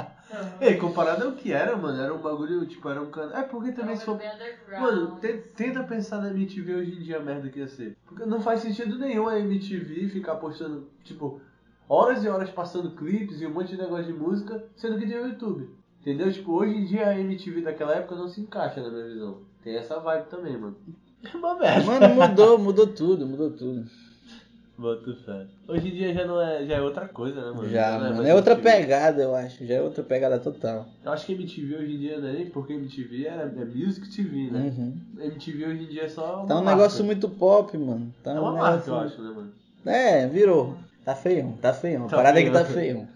Ei, comparado ao que era, mano, era um bagulho, tipo, era um canal. É porque também se for. Mano, te- tenta pensar na MTV hoje em dia a merda que ia ser. Porque não faz sentido nenhum a MTV ficar postando, tipo, horas e horas passando clipes e um monte de negócio de música, sendo que tem o YouTube. Entendeu? Tipo, hoje em dia a MTV daquela época não se encaixa na minha visão. Tem essa vibe também, mano. É uma merda. Mano, mudou, mudou tudo, mudou tudo. Boto fé. Hoje em dia já não é, já é outra coisa, né, mano? Já, não mano. mais É outra MTV. pegada, eu acho. Já é outra pegada total. Eu acho que MTV hoje em dia não é nem porque MTV é, é Music TV, né? Uhum. MTV hoje em dia é só Tá um marca. negócio muito pop, mano. Tá É um uma marca, negócio eu acho, né, mano? É, virou. Tá feião, tá feião. A Tá parada é que tá feião.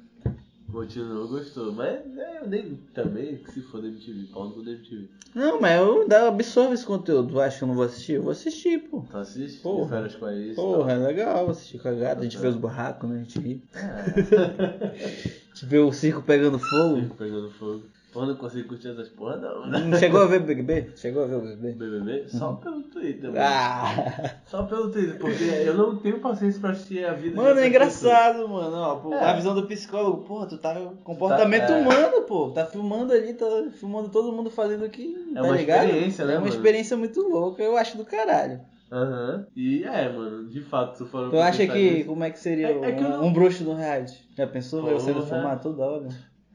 Continuou, gostou. Mas é, eu nem também que se for da MTV, pau da MTV. Não, mas eu ainda absorvo esse conteúdo. Tu acha que eu não vou assistir? Eu vou assistir, pô. Tu assiste? Porra. Férias com a ex e Porra, é legal assistir cagada. A gente Tá vê os barracos, né? A gente ri. É. A gente vê o circo pegando fogo. Pegando fogo. Porra, não consigo curtir essas porra não, né? Não chegou a ver o BBB? Chegou a ver o BBB? BBB? Só pelo Twitter, mano. Ah! Só pelo Twitter, porque eu não tenho paciência pra assistir a vida Mano, é engraçado, mano. Ó, pô, É. A visão do psicólogo, porra, tu tá comportamento Tá, é. humano, pô. Tá filmando ali, tá filmando todo mundo fazendo o que. É tá uma ligado? experiência, né, É uma mano? experiência muito louca, eu acho do caralho. Aham. E é, mano, de fato, tu falou Tu acha que, como é que seria É- é eu um, não- um bruxo no reality? Já pensou Porra. você sendo filmado toda hora?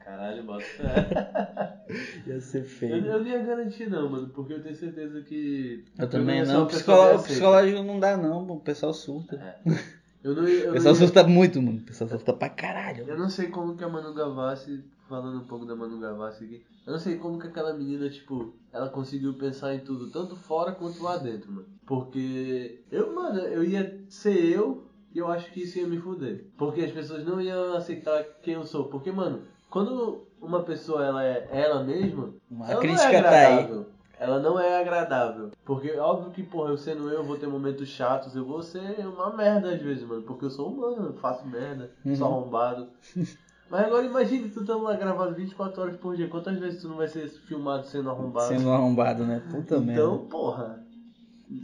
Caralho, bota fé. Ia ser eu, feio. eu não ia garantir não, mano, porque eu tenho certeza que. Eu também não. O pessoa psicolo- bem o aceita. psicológico não dá, não. O pessoal surta. Eu não, eu O não pessoal ia- surta muito, mano. O pessoal surta pra caralho. Eu não sei como que a Manu Gavassi, falando um pouco da Manu Gavassi aqui, eu não sei como que aquela menina, tipo, ela conseguiu pensar em tudo, tanto fora quanto lá dentro, mano. Porque eu, mano, eu ia ser eu e eu acho que isso ia me fuder. Porque as pessoas não iam aceitar quem eu sou. Porque, mano, quando uma pessoa ela é ela mesma, A ela crítica não é tá aí. agradável. Ela não é agradável. Porque óbvio que, porra, eu sendo eu, eu vou ter momentos chatos, eu vou ser uma merda às vezes, mano. Porque eu sou humano, eu faço merda, sou Uhum. arrombado. Mas agora imagine tu tamo lá gravado 24 horas por dia. Quantas vezes tu não vai ser filmado sendo arrombado? Sendo arrombado, né? Puta merda. então, porra,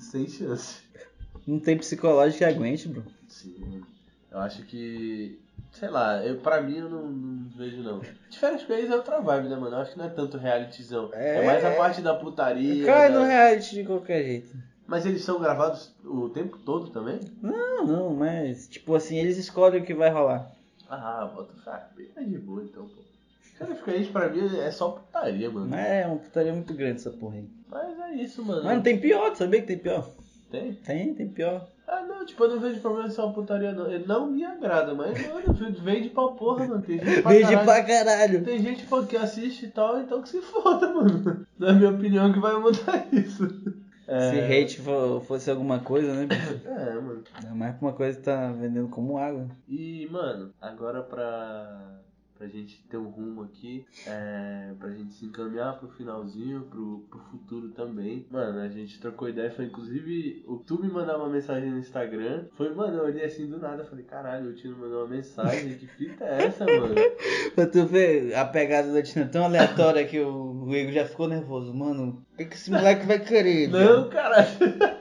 sem chance. Não tem psicológico que aguente, bro. Sim. Eu acho que. Sei lá, eu, pra mim eu não, não vejo não. De férias com eles é outra vibe, né, mano? Eu acho que não é tanto realityzão. É, É. mais a parte da putaria. Cai da- no reality de qualquer jeito. Mas eles são gravados o tempo todo também? Não, não, mas, tipo assim, eles escolhem o que vai rolar. Ah, bota. Bem mais de boa então, pô. Cara, fica isso pra mim é só putaria, mano. Mas é uma putaria muito grande essa porra aí. Mas é isso, mano. Mano, tem pior, tu sabia que tem pior? Tem? Tem, tem pior. Ah, não, tipo, eu não vejo problema em ser uma putaria, não. Ele não me agrada, mas, mano, vende pra porra, mano. Tem gente pra Beijo caralho. pra caralho. Tem gente pô, que assiste e tal, então que se foda, mano. Na minha opinião, que vai mudar isso. É, Se hate fo- fosse alguma coisa, né? bicho? É, mano. Ainda mais pra uma coisa que tá vendendo como água. E, mano, agora pra, pra gente ter um rumo aqui, é, pra gente se encaminhar pro finalzinho, pro, pro futuro também. Mano, a gente trocou ideia, foi inclusive o tu me mandar uma mensagem no Instagram. Foi, mano, eu olhei assim do nada, falei, caralho, o Tino mandou uma mensagem, que fita é essa, mano? Pra tu ver a pegada da Tina tão aleatória que o, o Igor já ficou nervoso. Mano, o que, que esse moleque vai querer? Não, caralho.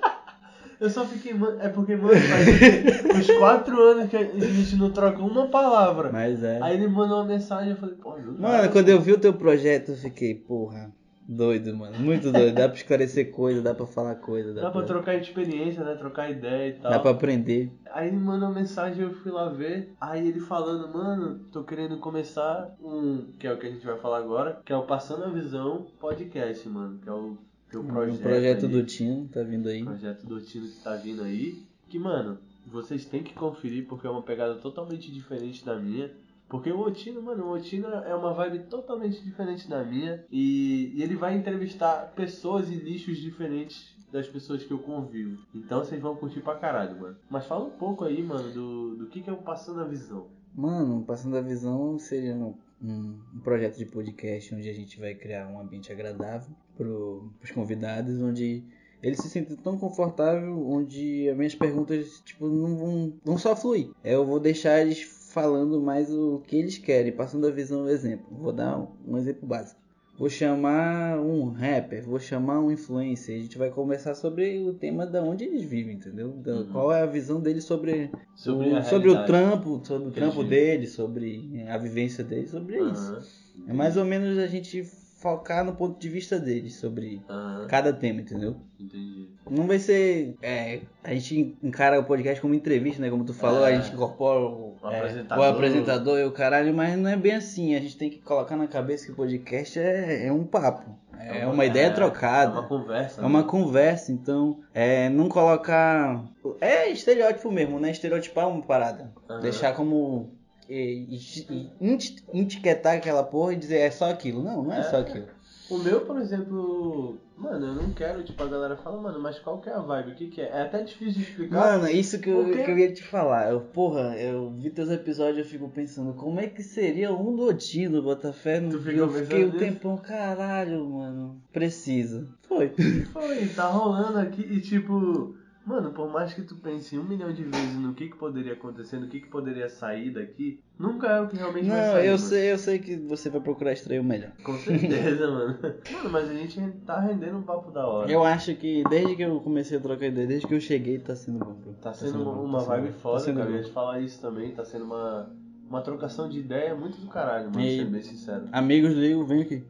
Eu só fiquei, mano, é porque, mano, faz uns quatro anos que a gente não troca uma palavra. Mas é. Aí ele mandou uma mensagem, eu falei, pô, do Mano, nada. quando eu vi o teu projeto, eu fiquei, porra, doido, mano. Muito doido. Dá pra esclarecer coisa, dá pra falar coisa, dá, Dá pra trocar experiência, né? Trocar ideia e tal. dá pra aprender. Aí ele mandou uma mensagem, eu fui lá ver. Aí ele falando, mano, tô querendo começar um. Que é o que a gente vai falar agora, que é o Passando a Visão Podcast, mano. Que é o teu projeto. o projeto aí, do Tino tá vindo aí. projeto do Tino que tá vindo aí. Que, mano, vocês têm que conferir porque é uma pegada totalmente diferente da minha. Porque o Otino, mano, o Otino é uma vibe totalmente diferente da minha. E, e ele vai entrevistar pessoas e nichos diferentes das pessoas que eu convivo. Então vocês vão curtir pra caralho, mano. Mas fala um pouco aí, mano, do, do que, que é o Passando a Visão. Mano, Passando a Visão seria um, projeto de podcast onde a gente vai criar um ambiente agradável pro, pros convidados, onde eles se sentem tão confortável, onde as minhas perguntas, tipo, não vão, vão só fluir. Eu vou deixar eles falando mais o que eles querem, passando a visão, um exemplo. Vou dar um, um exemplo básico. Vou chamar um rapper, vou chamar um influencer. A gente vai conversar sobre o tema da onde eles vivem, entendeu? Da- Uhum. Qual é a visão deles sobre Sobre o, sobre o trampo, sobre o trampo eles dele, sobre a vivência dele, sobre isso. Aham, É mais ou menos a gente focar no ponto de vista deles sobre aham, cada tema, entendeu? entendi. Não vai ser. é, a gente encara o podcast como entrevista, né? Como tu falou, É. a gente incorpora o, O é, apresentador. o apresentador e o caralho, mas não é bem assim. A gente tem que colocar na cabeça que o podcast é, é um papo. É, uma ideia trocada. É uma conversa. É uma né? conversa, então é, não colocar. É estereótipo mesmo, né? Estereotipar uma parada. Aham. Deixar como. E, e- e eti- etiquetar aquela porra e dizer é só aquilo. Não, não é, É. só aquilo. O meu, por exemplo, mano, eu não quero, tipo, a galera fala, mano, mas qual que é a vibe? O que que é? É até difícil de explicar. Mano, isso que eu, que eu ia te falar. Eu, porra, eu vi teus episódios e eu fico pensando, como é que seria um Dotino, Botafé? Tu No fica eu fiquei um tempão, caralho, mano. Precisa. Foi. Foi, tá rolando aqui e tipo, mano, por mais que tu pense um milhão de vezes no que que poderia acontecer, no que que poderia sair daqui, nunca é o que realmente vai Não, sair. eu mano. sei, eu sei que você vai procurar extrair o melhor. Com certeza, mano. Mano, mas a gente tá rendendo um papo da hora. Eu acho que desde que eu comecei a trocar ideia, desde que eu cheguei, tá sendo bom. bro. Tá sendo bom, uma tá vibe sendo bom, foda, tá sendo cara. Eu ia te falar isso também, tá sendo uma, uma trocação de ideia muito do caralho, mano, E- ser bem sincero. Amigos do Igor, vem aqui.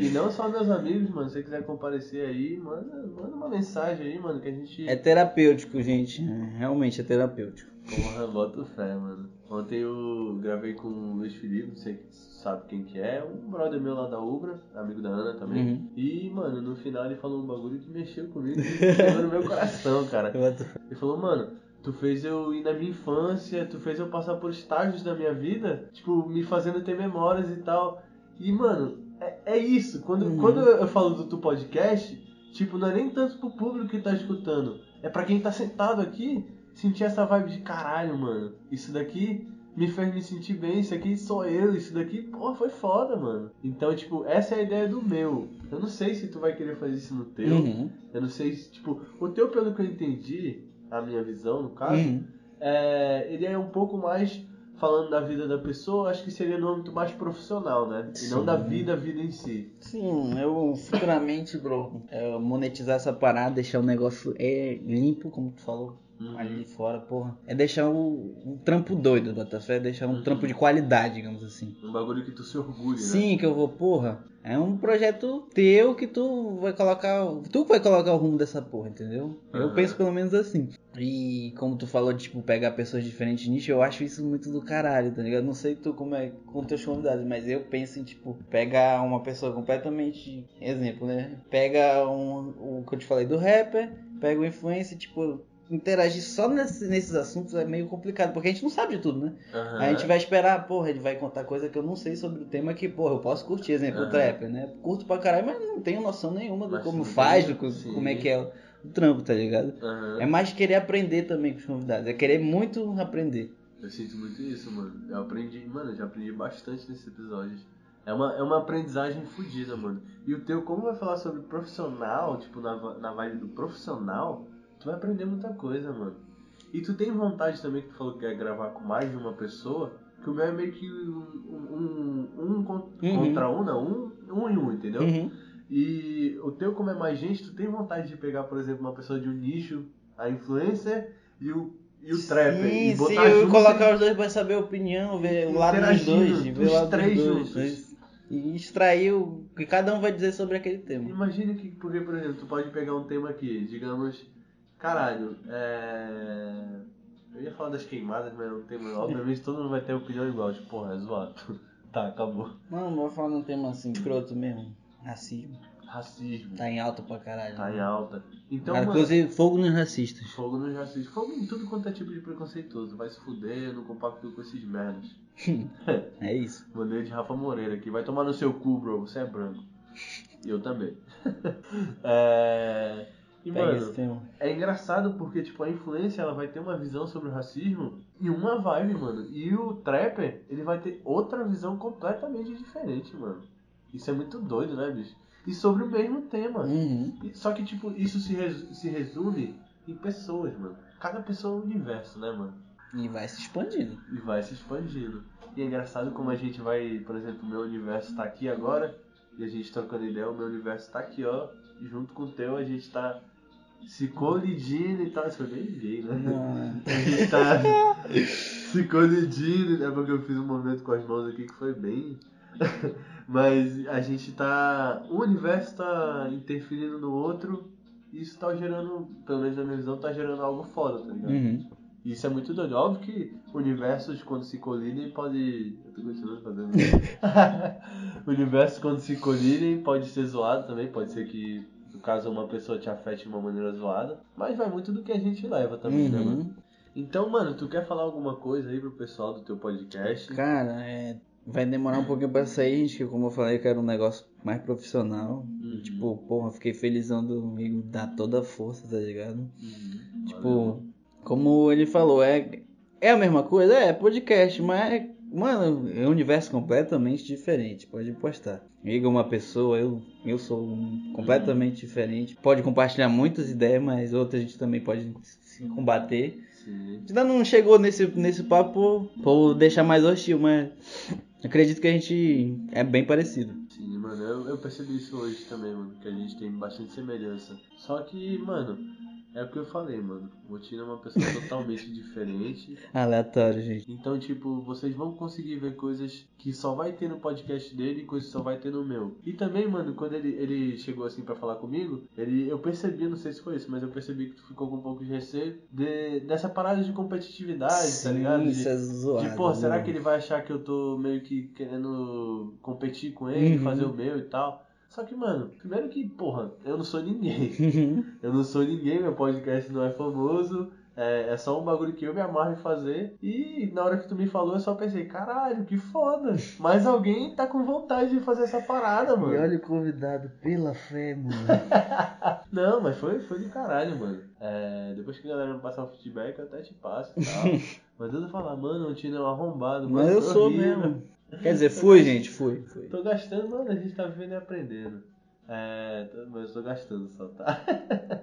E não só meus amigos, mano, se você quiser comparecer aí, manda, manda uma mensagem aí, mano, que a gente. É terapêutico, gente. É, realmente é terapêutico. Porra, bota fé, mano. Ontem eu gravei com o Luiz Felipe, você sabe quem que é, um brother meu lá da Ubra, amigo da Ana também. Uhum. E, mano, no final ele falou um bagulho que mexeu comigo, que chegou no meu coração, cara. Ele falou, mano, tu fez eu ir na minha infância, tu fez eu passar por estágios da minha vida, tipo, me fazendo ter memórias e tal. E, mano, é, é isso. Quando, Uhum. quando eu falo do tu podcast, tipo, não é nem tanto pro público que tá escutando. É pra quem tá sentado aqui sentir essa vibe de caralho, mano. Isso daqui me fez me sentir bem, isso aqui sou eu, isso daqui, pô, foi foda, mano. Então, tipo, essa é a ideia do meu. Eu não sei se tu vai querer fazer isso no teu. Uhum. Eu não sei se, tipo, o teu, pelo que eu entendi, a minha visão, no caso, Uhum. é, ele é um pouco mais falando da vida da pessoa, acho que seria no âmbito mais profissional, né? E não Sim. da vida, a vida em si. Sim, eu futuramente, bro, é, monetizar essa parada, deixar o negócio é, limpo, como tu falou. Uhum. ali fora, porra. É deixar o, um trampo doido, Botafé. É deixar um trampo de qualidade, digamos assim. Um bagulho que tu se orgulhe, né? Sim, que eu vou, porra. É um projeto teu que tu vai colocar. Tu vai colocar o rumo dessa porra, entendeu? Eu Aham. penso pelo menos assim. E como tu falou de tipo, pegar pessoas de diferentes nichos, eu acho isso muito do caralho, tá ligado? Não sei tu como é com teus convidados, mas eu penso em, tipo, pegar uma pessoa completamente. Exemplo, né? Pega um, o que eu te falei do rapper, pega o influencer, tipo. Interagir só nesse- nesses assuntos é meio complicado, porque a gente não sabe de tudo, né? Aham. A gente vai esperar, porra, ele vai contar coisa que eu não sei sobre o tema que, porra, eu posso curtir, exemplo, o Aham. trap, né? Curto pra caralho, mas não tenho noção nenhuma do Mas como faz, do sim. como é que é o, trampo, tá ligado? Aham. É mais querer aprender também com os convidados, é querer muito aprender. Eu sinto muito isso, mano. Eu aprendi, mano, eu já aprendi bastante nesses episódios. É uma, é uma aprendizagem fodida, mano. E o teu, como vai falar sobre profissional, tipo, na, na vibe do profissional, tu vai aprender muita coisa, mano. E tu tem vontade também, que tu falou que quer gravar com mais de uma pessoa, que o meu é meio que um, um, um con- Uhum. contra um, não, um, um em um, entendeu? Uhum. E o teu, como é mais gente, tu tem vontade de pegar, por exemplo, uma pessoa de um nicho, a influencer e o, e o trapper. Sim, e botar sim, junto colocar os dois pra saber a opinião, ver o lado dos dois, ver o lado três dos dois. juntos. né? E extrair o que cada um vai dizer sobre aquele tema. Imagina que, porque, por exemplo, tu pode pegar um tema aqui, digamos, caralho, é... Eu ia falar das queimadas, mas não tem, obviamente todo mundo vai ter opinião igual, tipo, porra, é zoado. tá, acabou. Mano, vou falar num tema assim, escroto mesmo. Racismo. Racismo, Tá em alta pra caralho. tá em alta. Então, Cara, mano, Inclusive, fogo nos racistas. fogo nos racistas, fogo em tudo quanto é tipo de preconceituoso. Vai se fuder, eu não compacto com esses merdas. É isso. Mandei de Rafa Moreira aqui. Vai tomar no seu cu, bro. Você é branco. E eu também. é... E, Pega mano, esse tema. é engraçado porque, tipo, a influência, ela vai ter uma visão sobre o racismo e uma vibe, mano. E o trapper, ele vai ter outra visão completamente diferente, mano. Isso é muito doido, né, bicho? E sobre o mesmo tema. Uhum. Só que, tipo, isso se, resu- se resume em pessoas, mano. Cada pessoa é um universo, né, mano? E vai se expandindo. e vai se expandindo. E é engraçado como a gente vai, por exemplo, o meu universo tá aqui agora, e a gente trocando ideia, o meu universo tá aqui, ó, e junto com o teu a gente tá se colidindo e tal. Isso foi bem gay, né? Não, A gente tá se colidindo, né? Porque eu fiz um movimento com as mãos aqui que foi bem. Mas a gente tá. O universo tá interferindo no outro, e isso tá gerando, pelo menos na minha visão, tá gerando algo foda, tá ligado? Uhum. Isso é muito doido. Óbvio que universos, quando se colidem, pode. Eu tô continuando fazendo. universos, quando se colidem, pode ser zoado também. Pode ser que, caso, uma pessoa te afete de uma maneira zoada. Mas vai muito do que a gente leva também, né, mano? Uhum. Então, mano, tu quer falar alguma coisa aí pro pessoal do teu podcast? Cara, é, vai demorar um pouquinho pra sair, gente, que como eu falei, que era um negócio mais profissional. Uhum. Tipo, porra, fiquei felizão do amigo dar toda a força, tá ligado? Uhum. Tipo, como ele falou, é, é a mesma coisa? É, podcast, mas, mano, é um universo completamente diferente. Pode postar. Liga uma pessoa, eu, eu sou um completamente diferente. Pode compartilhar muitas ideias, mas outras a gente também pode se combater. Sim. Ainda não chegou nesse, nesse papo por deixar mais hostil, mas acredito que a gente é bem parecido. Sim, mano, eu, eu percebi isso hoje também, mano, que a gente tem bastante semelhança. Só que, mano, é o que eu falei, mano. O Rotina é uma pessoa totalmente diferente. Aleatório, gente. Então, tipo, vocês vão conseguir ver coisas que só vai ter no podcast dele e coisas que só vai ter no meu. E também, mano, quando ele, ele chegou assim pra falar comigo, ele, eu percebi, não sei se foi isso, mas eu percebi que tu ficou com um pouco de receio de, dessa parada de competitividade, tá ligado? De- isso é zoado. de, pô, será né? que ele vai achar que eu tô meio que querendo competir com ele, Uhum. fazer o meu e tal? Só que, mano, primeiro que, porra, eu não sou ninguém. Eu não sou ninguém, meu podcast não é famoso. É, é só um bagulho que eu me amarro em fazer. E na hora que tu me falou, eu só pensei, caralho, que foda. Mas alguém tá com vontade de fazer essa parada, mano. E olha o convidado, pela fé, mano. Não, mas foi, foi do caralho, mano. É, depois que a galera me passar o feedback, eu até te passo e tal. mas eu falar, mano, o Tino é um arrombado. Mas eu sou horrível. mesmo. Quer dizer, fui, gente, fui. fui. Tô gastando, mano, a gente tá vivendo e aprendendo. É, mas eu tô gastando só, tá?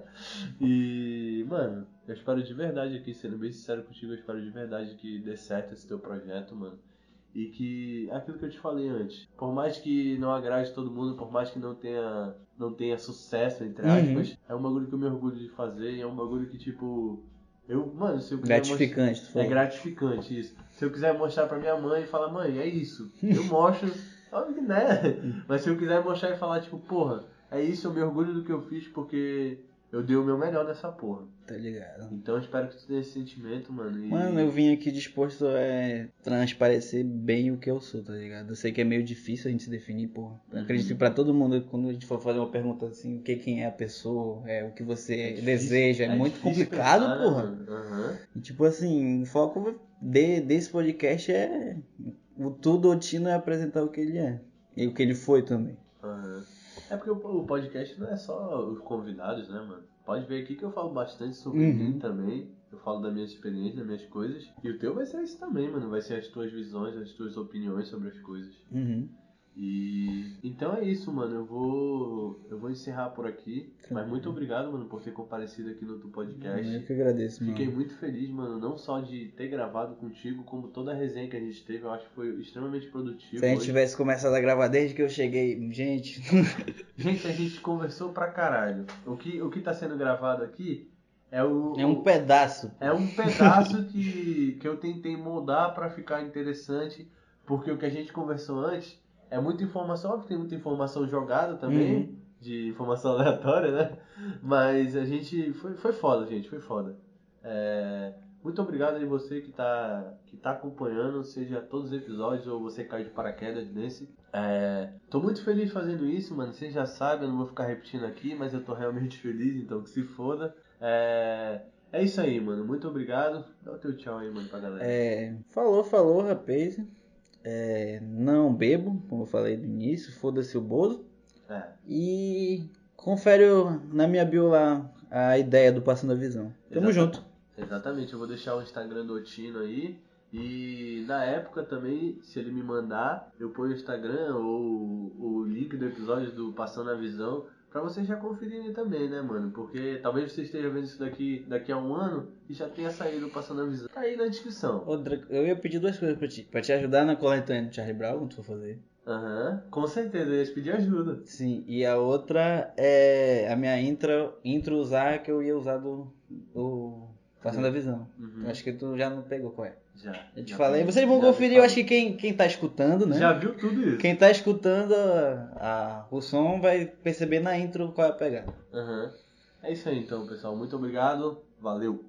e, mano, eu espero de verdade aqui, sendo bem sincero contigo, eu espero de verdade que dê certo esse teu projeto, mano. E que, aquilo que eu te falei antes, por mais que não agrade todo mundo, por mais que não tenha, não tenha sucesso, entre Uhum. aspas, é um bagulho que eu me orgulho de fazer e é um bagulho que, tipo, Eu, mano, se eu Gratificante, mostrar- É gratificante isso. Se eu quiser mostrar pra minha mãe e falar, mãe, é isso. Eu mostro, óbvio que né? Mas se eu quiser mostrar e falar, tipo, porra, é isso, eu me orgulho do que eu fiz porque eu dei o meu melhor nessa porra. Tá ligado? Então eu espero que tu tenha esse sentimento, mano. E... Mano, eu vim aqui disposto a transparecer bem o que eu sou, tá ligado? Eu sei que é meio difícil a gente se definir, porra. Eu acredito que pra todo mundo, quando a gente for fazer uma pergunta assim, o que quem é a pessoa, é o que você deseja, é, muito difícil complicado, pensar, né, porra. Aham. E, tipo assim, o foco de, desse podcast é. O tudo o Tino é apresentar o que ele é. E o que ele foi também. É porque o o podcast não é só os convidados, né, mano? Pode ver aqui que eu falo bastante sobre Uhum. mim também. Eu falo da minha experiência, das minhas coisas. E o teu vai ser isso também, mano. Vai ser as tuas visões, as tuas opiniões sobre as coisas. Uhum. E então é isso, mano. Eu vou eu vou encerrar por aqui. Mas muito obrigado, mano, por ter comparecido aqui no teu podcast. Eu que agradeço, mano. Fiquei muito feliz, mano, não só de ter gravado contigo, como toda a resenha que a gente teve, eu acho que foi extremamente produtivo. Se a gente hoje. tivesse começado a gravar desde que eu cheguei, gente. Gente, a gente conversou pra caralho. O que, o que tá sendo gravado aqui é o. é um pedaço. É um pedaço que, que eu tentei moldar pra ficar interessante, porque o que a gente conversou antes é muita informação, óbvio que tem muita informação jogada também, Uhum. de informação aleatória, né? Mas a gente. Foi, foi foda, gente, foi foda. É, muito obrigado aí você que tá, que tá acompanhando, seja todos os episódios ou você caiu de paraquedas nesse. É, tô muito feliz fazendo isso, mano. Você já sabe, eu não vou ficar repetindo aqui, mas eu tô realmente feliz, então que se foda. É, é isso aí, mano. Muito obrigado. Dá o teu tchau aí, mano, pra galera. É, falou, falou, rapaz. É, não bebo, como eu falei no início, foda-se o bolo. É. E confere na minha bio lá a ideia do Passando a Visão. Tamo Exato. junto. Exatamente, eu vou deixar o Instagram do Otino aí. E na época também, se ele me mandar, eu ponho o Instagram ou o link do episódio do Passando a Visão pra vocês já conferirem também, né, mano? Porque talvez você esteja vendo isso daqui, daqui a um ano e já tenha saído Passando a Visão. Tá aí na descrição. Outra, eu ia pedir duas coisas pra ti. Pra te ajudar na coletânea do Charlie Brown, quando tu for fazer. Aham, com certeza, eu ia te pedir ajuda. Sim, e a outra é a minha intro, intro usar que eu ia usar do, do Passando a Visão. Uhum. Acho que tu já não pegou qual é. Já. Eu te já falei. falei. Vocês vão conferir, eu acho que quem, quem tá escutando, né? Já viu tudo isso. Quem tá escutando a, a- o som vai perceber na intro qual é a pegada. Aham. É isso aí então, pessoal. Muito obrigado. Valeu.